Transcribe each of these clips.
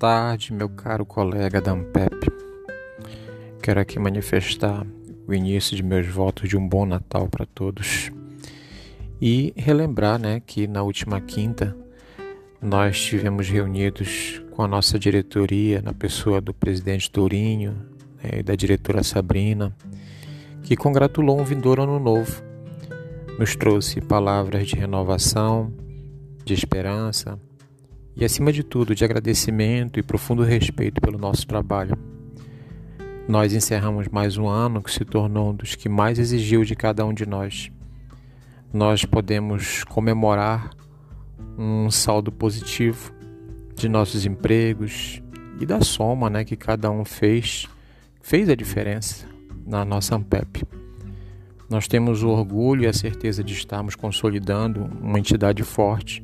tarde, meu caro colega Dampep. Quero aqui manifestar o início de meus votos de um bom Natal para todos e relembrar né, que na última quinta nós estivemos reunidos com a nossa diretoria, na pessoa do presidente Tourinho né, e da diretora Sabrina, que congratulou um vindouro ano novo. Nos trouxe palavras de renovação, de esperança e, acima de tudo, de agradecimento e profundo respeito pelo nosso trabalho. Nós encerramos mais um ano que se tornou um dos que mais exigiu de cada um de nós. Nós podemos comemorar um saldo positivo de nossos empregos e da soma né, que cada um fez, fez a diferença na nossa Ampep. Nós temos o orgulho e a certeza de estarmos consolidando uma entidade forte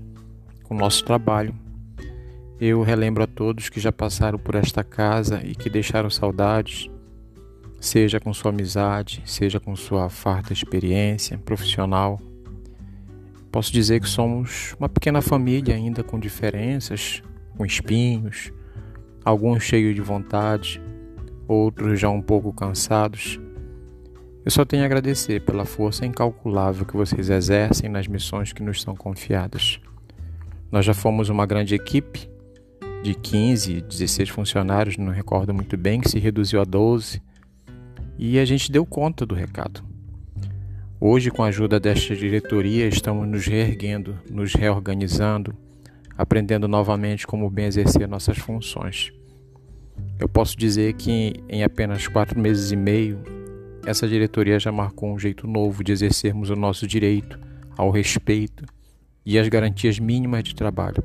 com o nosso trabalho. Eu relembro a todos que já passaram por esta casa e que deixaram saudades, seja com sua amizade, seja com sua farta experiência profissional. Posso dizer que somos uma pequena família ainda com diferenças, com espinhos, alguns cheios de vontade, outros já um pouco cansados. Eu só tenho a agradecer pela força incalculável que vocês exercem nas missões que nos são confiadas. Nós já fomos uma grande equipe de 15, 16 funcionários, não recordo muito bem, que se reduziu a 12, e a gente deu conta do recado. Hoje, com a ajuda desta diretoria, estamos nos reerguendo, nos reorganizando, aprendendo novamente como bem exercer nossas funções. Eu posso dizer que em apenas quatro meses e meio, essa diretoria já marcou um jeito novo de exercermos o nosso direito ao respeito e as garantias mínimas de trabalho.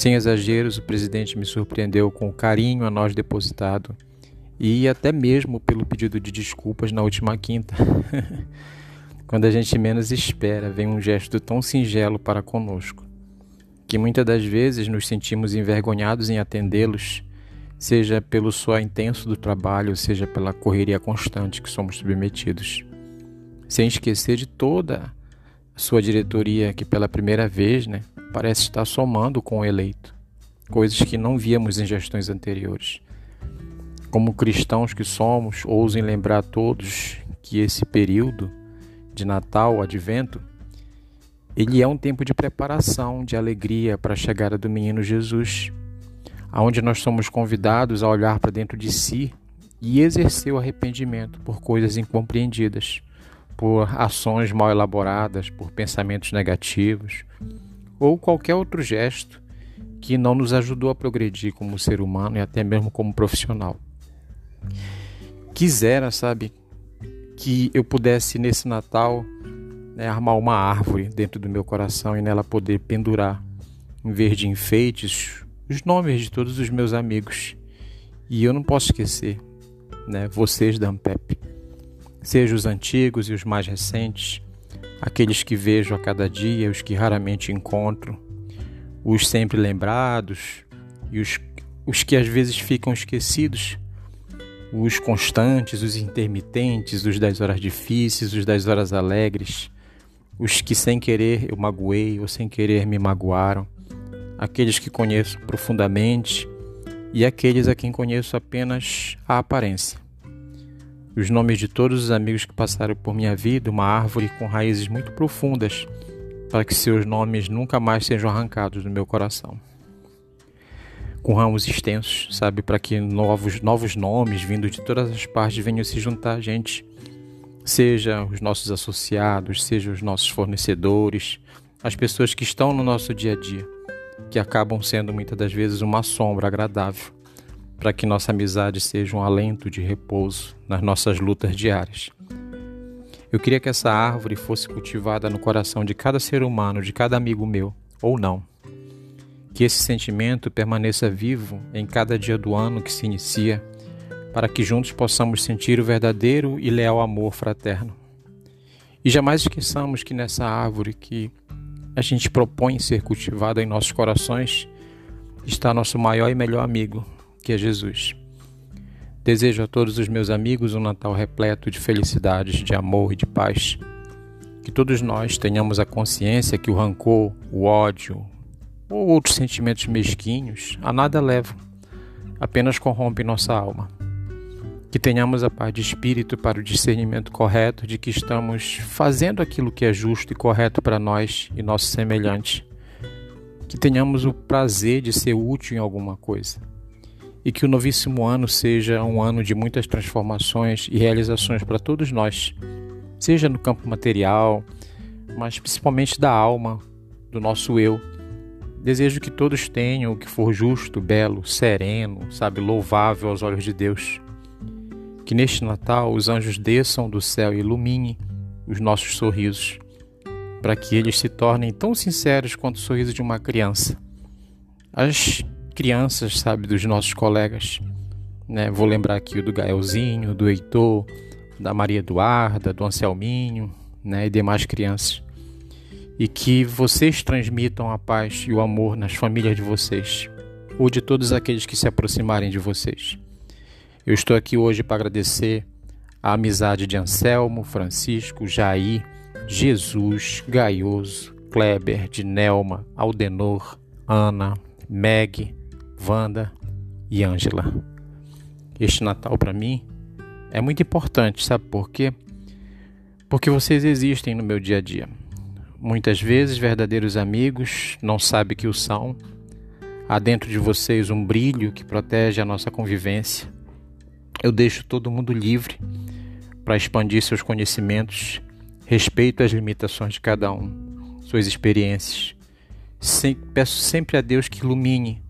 Sem exageros, o presidente me surpreendeu com o carinho a nós depositado e até mesmo pelo pedido de desculpas na última quinta. Quando a gente menos espera, vem um gesto tão singelo para conosco, que muitas das vezes nos sentimos envergonhados em atendê-los, seja pelo suor intenso do trabalho, seja pela correria constante que somos submetidos. Sem esquecer de toda sua diretoria que pela primeira vez, né, parece estar somando com o eleito, coisas que não víamos em gestões anteriores. Como cristãos que somos, ousem lembrar a todos que esse período de Natal, Advento, ele é um tempo de preparação, de alegria para a chegada do menino Jesus, aonde nós somos convidados a olhar para dentro de si e exercer o arrependimento por coisas incompreendidas por ações mal elaboradas, por pensamentos negativos ou qualquer outro gesto que não nos ajudou a progredir como ser humano e até mesmo como profissional. Quisera, sabe, que eu pudesse nesse Natal né, armar uma árvore dentro do meu coração e nela poder pendurar, em vez de enfeites, os nomes de todos os meus amigos. E eu não posso esquecer, né, vocês da Ampep seja os antigos e os mais recentes, aqueles que vejo a cada dia os que raramente encontro, os sempre lembrados e os, os que às vezes ficam esquecidos, os constantes, os intermitentes, os das horas difíceis, os das horas alegres, os que sem querer eu magoei ou sem querer me magoaram, aqueles que conheço profundamente e aqueles a quem conheço apenas a aparência os nomes de todos os amigos que passaram por minha vida, uma árvore com raízes muito profundas, para que seus nomes nunca mais sejam arrancados do meu coração. Com ramos extensos, sabe, para que novos, novos nomes vindos de todas as partes venham se juntar a gente, seja os nossos associados, seja os nossos fornecedores, as pessoas que estão no nosso dia a dia, que acabam sendo muitas das vezes uma sombra agradável para que nossa amizade seja um alento de repouso nas nossas lutas diárias. Eu queria que essa árvore fosse cultivada no coração de cada ser humano, de cada amigo meu, ou não. Que esse sentimento permaneça vivo em cada dia do ano que se inicia, para que juntos possamos sentir o verdadeiro e leal amor fraterno. E jamais esqueçamos que nessa árvore que a gente propõe ser cultivada em nossos corações está nosso maior e melhor amigo, que é Jesus. Desejo a todos os meus amigos um Natal repleto de felicidades, de amor e de paz. Que todos nós tenhamos a consciência que o rancor, o ódio, ou outros sentimentos mesquinhos a nada levam, apenas corrompem nossa alma. Que tenhamos a paz de espírito para o discernimento correto de que estamos fazendo aquilo que é justo e correto para nós e nosso semelhante. Que tenhamos o prazer de ser útil em alguma coisa. E que o novíssimo ano seja um ano de muitas transformações e realizações para todos nós, seja no campo material, mas principalmente da alma, do nosso eu. Desejo que todos tenham o que for justo, belo, sereno, sabe, louvável aos olhos de Deus. Que neste Natal os anjos desçam do céu e iluminem os nossos sorrisos, para que eles se tornem tão sinceros quanto o sorriso de uma criança. As crianças, sabe, dos nossos colegas, né? Vou lembrar aqui do Gaelzinho, do Heitor, da Maria Eduarda, do Anselminho, né, e demais crianças e que vocês transmitam a paz e o amor nas famílias de vocês, ou de todos aqueles que se aproximarem de vocês. Eu estou aqui hoje para agradecer a amizade de Anselmo, Francisco, Jair, Jesus, Gaioso, Kleber, de Nelma, Aldenor, Ana, Meg, Wanda e Ângela. Este Natal para mim é muito importante, sabe por quê? Porque vocês existem no meu dia a dia. Muitas vezes, verdadeiros amigos não sabem que o são. Há dentro de vocês um brilho que protege a nossa convivência. Eu deixo todo mundo livre para expandir seus conhecimentos, respeito as limitações de cada um, suas experiências. Peço sempre a Deus que ilumine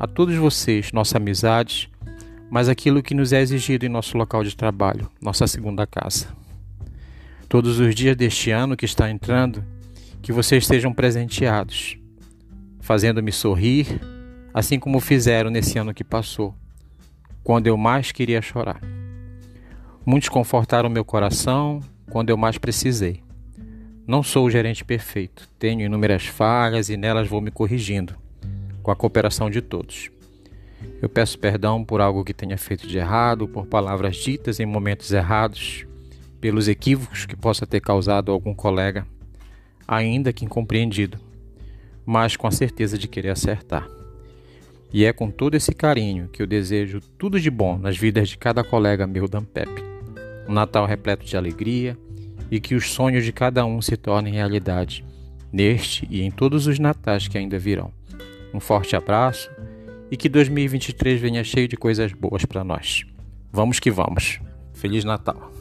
a todos vocês nossa amizade, mas aquilo que nos é exigido em nosso local de trabalho, nossa segunda casa. Todos os dias deste ano que está entrando, que vocês sejam presenteados, fazendo-me sorrir, assim como fizeram nesse ano que passou, quando eu mais queria chorar. Muitos confortaram meu coração quando eu mais precisei. Não sou o gerente perfeito, tenho inúmeras falhas e nelas vou me corrigindo, com a cooperação de todos. Eu peço perdão por algo que tenha feito de errado, por palavras ditas em momentos errados, pelos equívocos que possa ter causado algum colega ainda que incompreendido, mas com a certeza de querer acertar. E é com todo esse carinho que eu desejo tudo de bom nas vidas de cada colega meu da Ampep. Um Natal repleto de alegria e que os sonhos de cada um se tornem realidade, neste e em todos os natais que ainda virão. Um forte abraço e que 2023 venha cheio de coisas boas para nós. Vamos que vamos. Feliz Natal!